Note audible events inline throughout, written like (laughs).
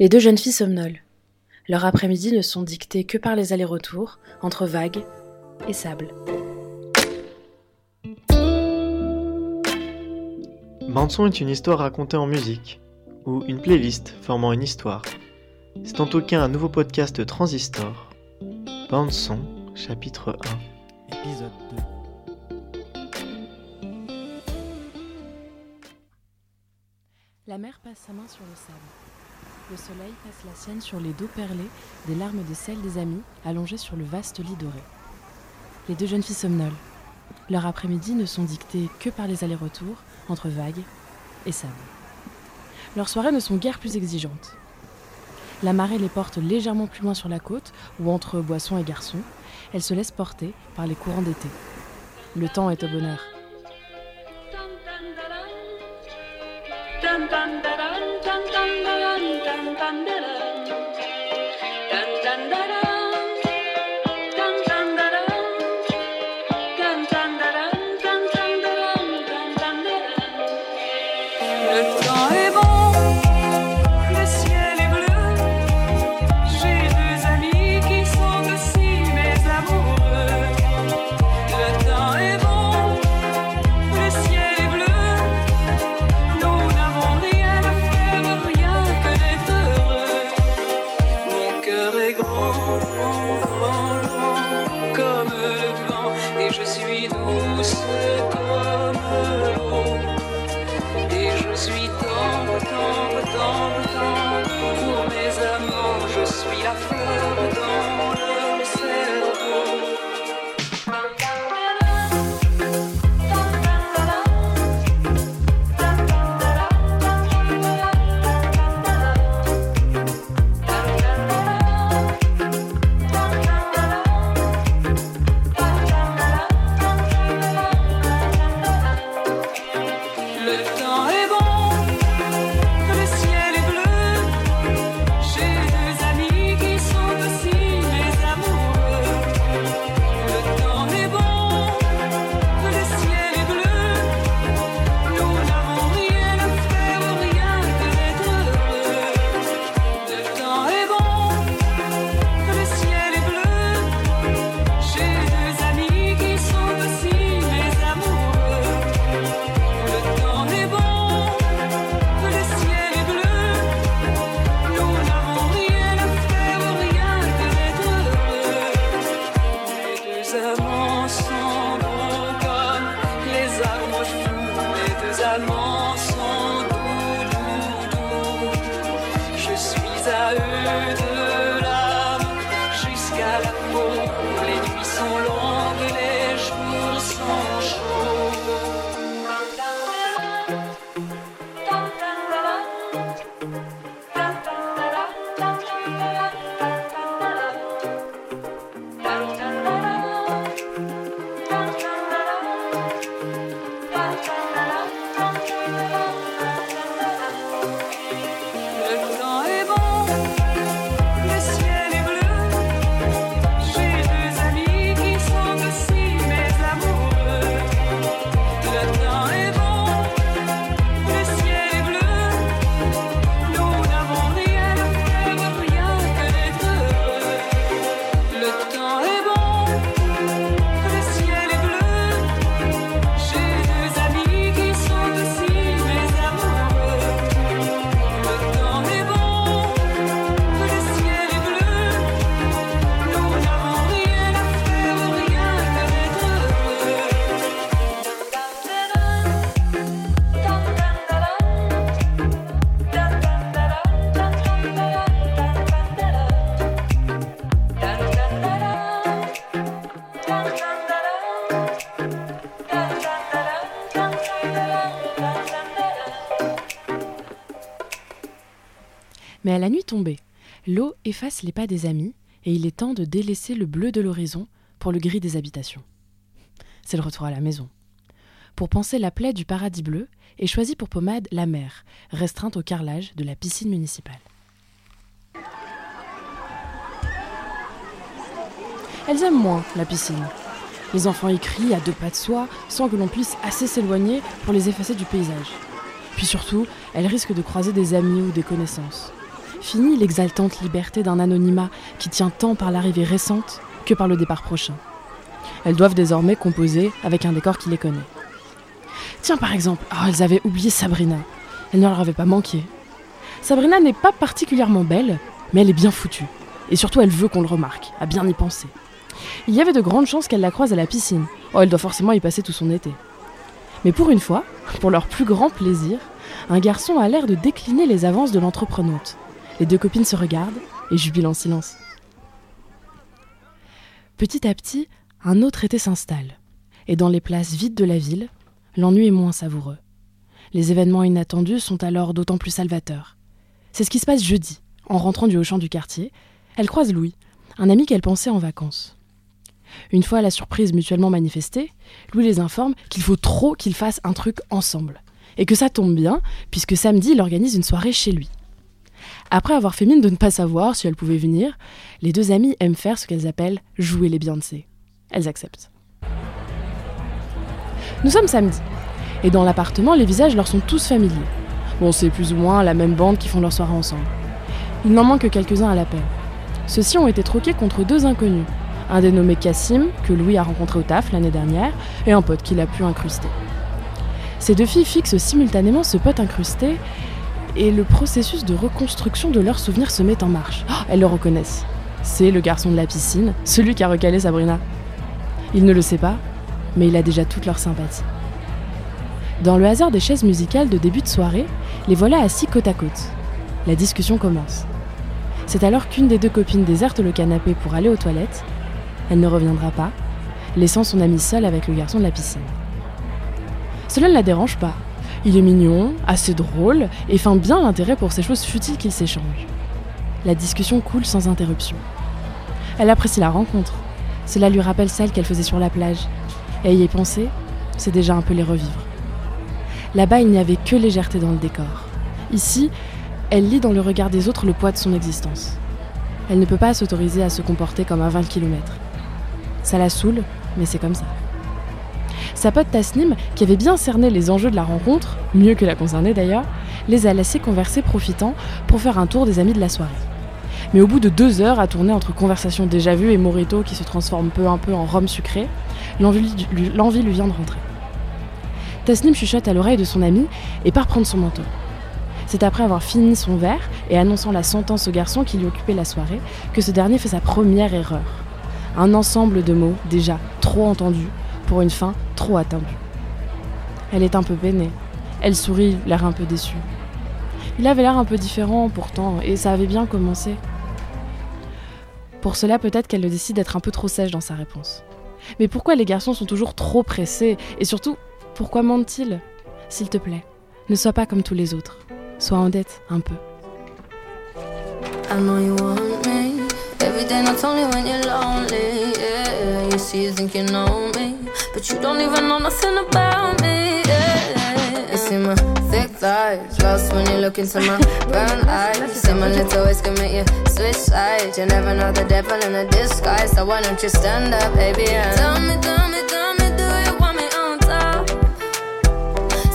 Les deux jeunes filles somnolent. Leurs après-midi ne sont dictés que par les allers-retours entre vagues et sable. Bande-son est une histoire racontée en musique, ou une playlist formant une histoire. C'est en tout cas un nouveau podcast Transistor. Bande-son, chapitre 1, épisode 2. La mère passe sa main sur le sable. Le soleil passe la sienne sur les dos perlés des larmes de sel des amis allongés sur le vaste lit doré. Les deux jeunes filles somnolent. Leurs après-midi ne sont dictés que par les allers-retours entre vagues et sable. Leurs soirées ne sont guère plus exigeantes. La marée les porte légèrement plus loin sur la côte ou entre boissons et garçons. Elles se laissent porter par les courants d'été. Le temps est au bonheur. Le öde Mais à la nuit tombée, l'eau efface les pas des amis et il est temps de délaisser le bleu de l'horizon pour le gris des habitations. C'est le retour à la maison. Pour penser la plaie du paradis bleu, est choisi pour pommade la mer, restreinte au carrelage de la piscine municipale. Elles aiment moins la piscine. Les enfants y crient à deux pas de soie sans que l'on puisse assez s'éloigner pour les effacer du paysage. Puis surtout, elles risquent de croiser des amis ou des connaissances. Fini l'exaltante liberté d'un anonymat qui tient tant par l'arrivée récente que par le départ prochain. Elles doivent désormais composer avec un décor qui les connaît. Tiens par exemple, oh, elles avaient oublié Sabrina. Elle ne leur avait pas manqué. Sabrina n'est pas particulièrement belle, mais elle est bien foutue. Et surtout, elle veut qu'on le remarque, à bien y penser. Il y avait de grandes chances qu'elle la croise à la piscine. Oh, elle doit forcément y passer tout son été. Mais pour une fois, pour leur plus grand plaisir, un garçon a l'air de décliner les avances de l'entreprenante. Les deux copines se regardent et jubilent en silence. Petit à petit, un autre été s'installe. Et dans les places vides de la ville, l'ennui est moins savoureux. Les événements inattendus sont alors d'autant plus salvateurs. C'est ce qui se passe jeudi. En rentrant du haut du quartier, elle croise Louis, un ami qu'elle pensait en vacances. Une fois la surprise mutuellement manifestée, Louis les informe qu'il faut trop qu'ils fassent un truc ensemble. Et que ça tombe bien, puisque samedi, il organise une soirée chez lui. Après avoir fait mine de ne pas savoir si elle pouvait venir, les deux amies aiment faire ce qu'elles appellent jouer les Beyoncé. Elles acceptent. Nous sommes samedi, et dans l'appartement, les visages leur sont tous familiers. Bon, c'est plus ou moins la même bande qui font leur soirée ensemble. Il n'en manque que quelques-uns à l'appel. Ceux-ci ont été troqués contre deux inconnus, un dénommé Cassim, que Louis a rencontré au taf l'année dernière, et un pote qu'il a pu incruster. Ces deux filles fixent simultanément ce pote incrusté, et le processus de reconstruction de leurs souvenirs se met en marche. Oh, elles le reconnaissent. C'est le garçon de la piscine, celui qui a recalé Sabrina. Il ne le sait pas, mais il a déjà toute leur sympathie. Dans le hasard des chaises musicales de début de soirée, les voilà assis côte à côte. La discussion commence. C'est alors qu'une des deux copines déserte le canapé pour aller aux toilettes. Elle ne reviendra pas, laissant son amie seule avec le garçon de la piscine. Cela ne la dérange pas. Il est mignon, assez drôle, et feint bien l'intérêt pour ces choses futiles qu'ils s'échangent. La discussion coule sans interruption. Elle apprécie la rencontre. Cela lui rappelle celle qu'elle faisait sur la plage. Et y penser, c'est déjà un peu les revivre. Là-bas, il n'y avait que légèreté dans le décor. Ici, elle lit dans le regard des autres le poids de son existence. Elle ne peut pas s'autoriser à se comporter comme à 20 km. Ça la saoule, mais c'est comme ça. Sa pote Tasnim, qui avait bien cerné les enjeux de la rencontre, mieux que la concernée d'ailleurs, les a laissés converser profitant pour faire un tour des amis de la soirée. Mais au bout de deux heures à tourner entre conversations déjà vues et Morito qui se transforme peu à peu en rhum sucré, l'envie lui vient de rentrer. Tasnim chuchote à l'oreille de son ami et part prendre son manteau. C'est après avoir fini son verre et annonçant la sentence au garçon qui lui occupait la soirée que ce dernier fait sa première erreur. Un ensemble de mots déjà trop entendus pour une fin trop attendue. Elle est un peu peinée. Elle sourit, l'air un peu déçu. Il avait l'air un peu différent pourtant, et ça avait bien commencé. Pour cela, peut-être qu'elle le décide d'être un peu trop sèche dans sa réponse. Mais pourquoi les garçons sont toujours trop pressés? Et surtout, pourquoi mentent-ils? S'il te plaît, ne sois pas comme tous les autres. Sois en dette un peu. But you don't even know nothing about me. Yeah, you see my thick thighs. Lost when you look into my brown eyes. You see my little ways can make you switch sides. You never know the devil in a disguise. So why don't you stand up, baby? And tell me, tell me, tell me, do you want me on top?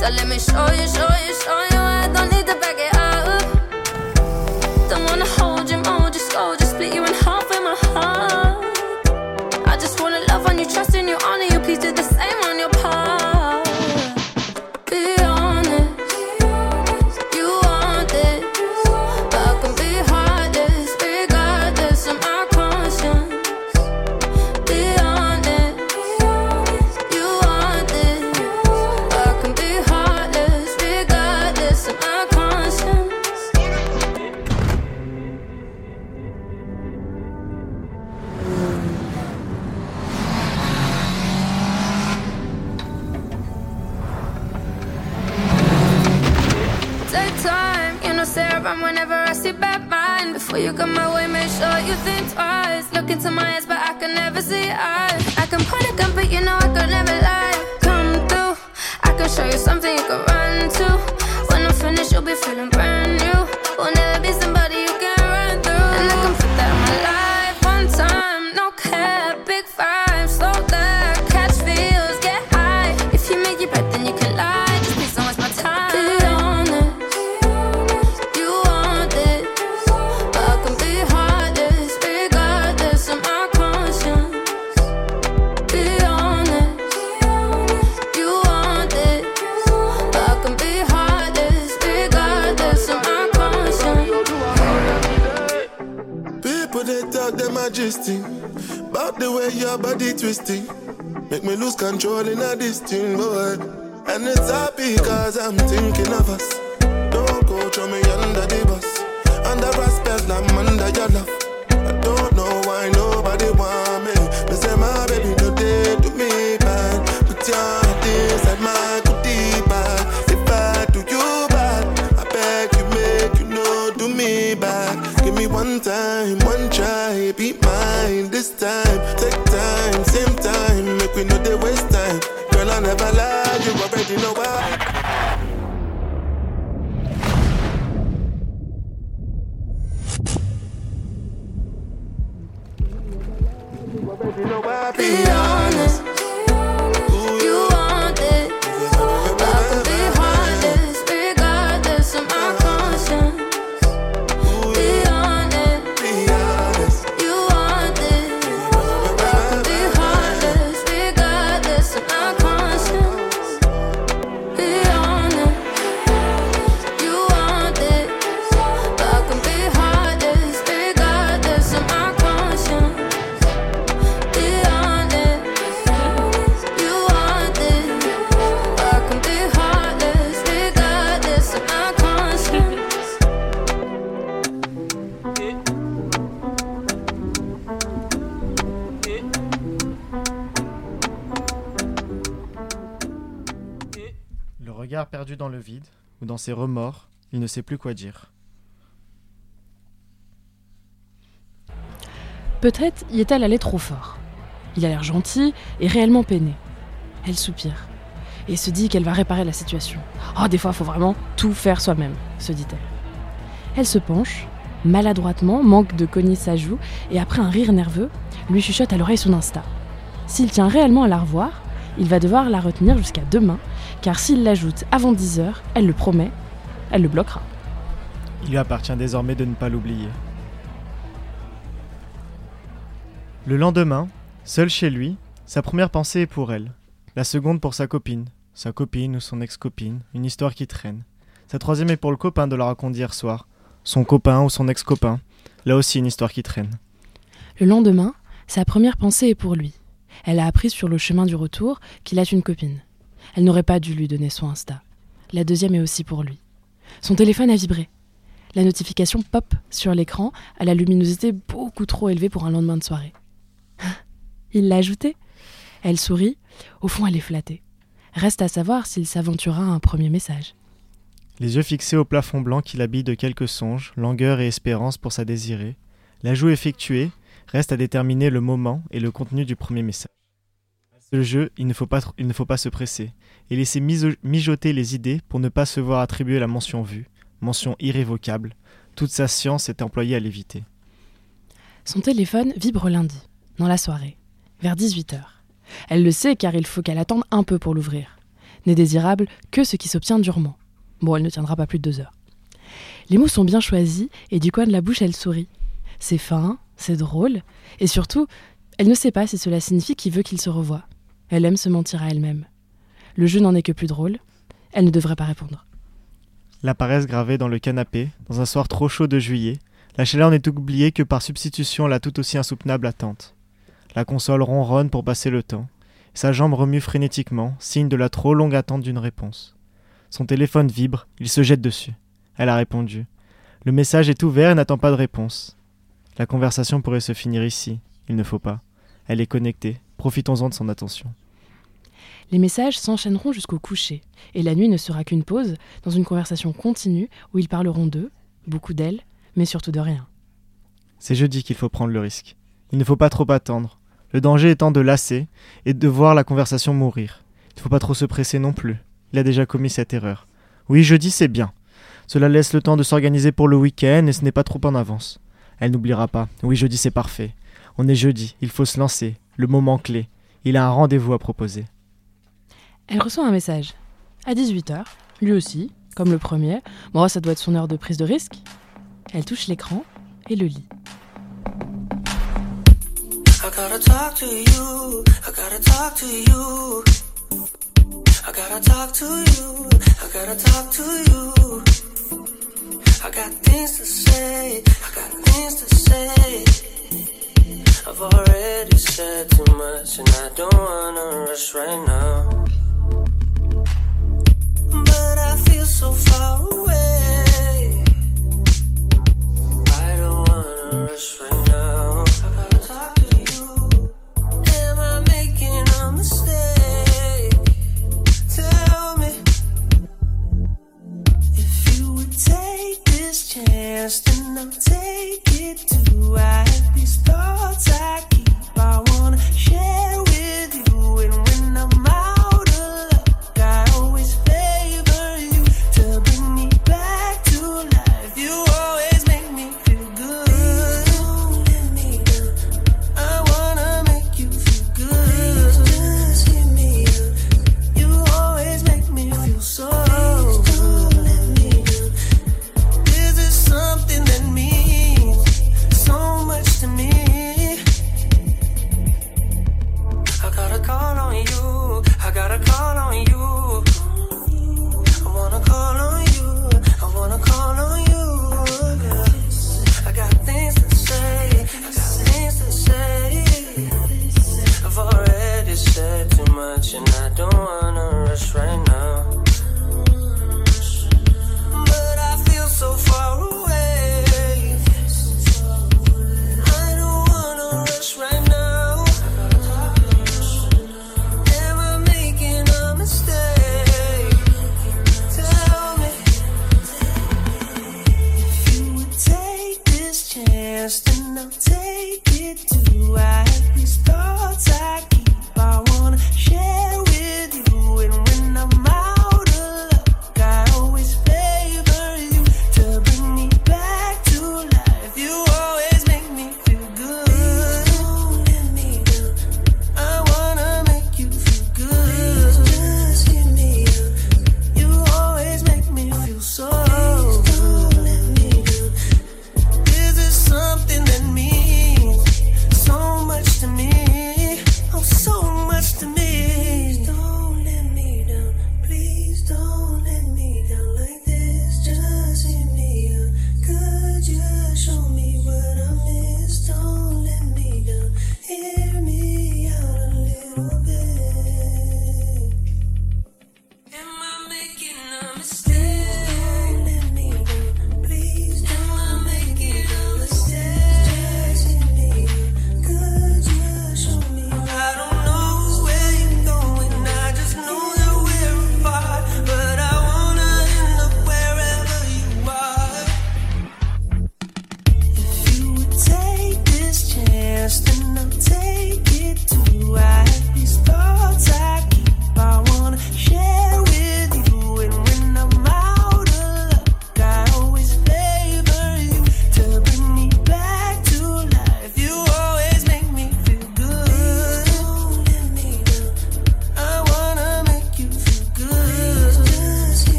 So let me show you, show you, show you. these the same one. See eyes. I can point a gun, but you know I could never lie. Come through, I can show you something you can run to. When I'm finished, you'll be feeling brand new. Will never be somebody majesty. About the way your body twisting. Make me lose control in a distinct boy. And it's happy cause I'm thinking of us. Don't go throw me under the bus. Under respect, I'm under your love. Time, one try, be mine this time. Take time, same time, make we know they waste time. Girl, I never lie, you already know why. Be honest, dans le vide, ou dans ses remords, il ne sait plus quoi dire. Peut-être y est-elle allée trop fort. Il a l'air gentil et réellement peiné. Elle soupire et se dit qu'elle va réparer la situation. Oh, des fois, il faut vraiment tout faire soi-même, se dit-elle. Elle se penche, maladroitement, manque de cogner sa joue, et après un rire nerveux, lui chuchote à l'oreille son Insta. S'il tient réellement à la revoir, il va devoir la retenir jusqu'à demain, car s'il l'ajoute avant 10 heures, elle le promet, elle le bloquera. Il lui appartient désormais de ne pas l'oublier. Le lendemain, seul chez lui, sa première pensée est pour elle. La seconde pour sa copine. Sa copine ou son ex-copine, une histoire qui traîne. Sa troisième est pour le copain de la raconte d'hier soir. Son copain ou son ex-copain. Là aussi une histoire qui traîne. Le lendemain, sa première pensée est pour lui. Elle a appris sur le chemin du retour qu'il a une copine. Elle n'aurait pas dû lui donner son Insta. La deuxième est aussi pour lui. Son téléphone a vibré. La notification pop sur l'écran à la luminosité beaucoup trop élevée pour un lendemain de soirée. (laughs) Il l'a ajoutée. Elle sourit. Au fond, elle est flattée. Reste à savoir s'il s'aventurera à un premier message. Les yeux fixés au plafond blanc qui l'habille de quelques songes, langueur et espérance pour sa désirée, l'ajout effectué, reste à déterminer le moment et le contenu du premier message. Ce jeu, il ne faut pas, se presser et laisser mijoter les idées pour ne pas se voir attribuer la mention vue, mention irrévocable. Toute sa science est employée à l'éviter. Son téléphone vibre lundi, dans la soirée, vers 18h. Elle le sait car il faut qu'elle attende un peu pour l'ouvrir. N'est désirable que ce qui s'obtient durement. Bon, elle ne tiendra pas plus de deux heures. Les mots sont bien choisis et du coin de la bouche, elle sourit. C'est fin, c'est drôle, et surtout, elle ne sait pas si cela signifie qu'il veut qu'il se revoie. Elle aime se mentir à elle-même. Le jeu n'en est que plus drôle. Elle ne devrait pas répondre. La paresse gravée dans le canapé, dans un soir trop chaud de juillet, la chaleur n'est oubliée que par substitution à la tout aussi insoutenable attente. La console ronronne pour passer le temps. Sa jambe remue frénétiquement, signe de la trop longue attente d'une réponse. Son téléphone vibre, il se jette dessus. Elle a répondu. Le message est ouvert et n'attend pas de réponse. La conversation pourrait se finir ici. Il ne faut pas. Elle est connectée. Profitons-en de son attention. Les messages s'enchaîneront jusqu'au coucher, et la nuit ne sera qu'une pause dans une conversation continue où ils parleront d'eux, beaucoup d'elle, mais surtout de rien. C'est jeudi qu'il faut prendre le risque. Il ne faut pas trop attendre. Le danger étant de lasser et de voir la conversation mourir. Il ne faut pas trop se presser non plus. Il a déjà commis cette erreur. Oui, jeudi, c'est bien. Cela laisse le temps de s'organiser pour le week-end et ce n'est pas trop en avance. Elle n'oubliera pas. Oui, jeudi, c'est parfait. On est jeudi, il faut se lancer. Le moment clé. Il a un rendez-vous à proposer. Elle reçoit un message. À 18h, lui aussi, comme le premier. Bon, ça doit être son heure de prise de risque. Elle touche l'écran et le lit. I've already said too much and I don't wanna rush right now. Rush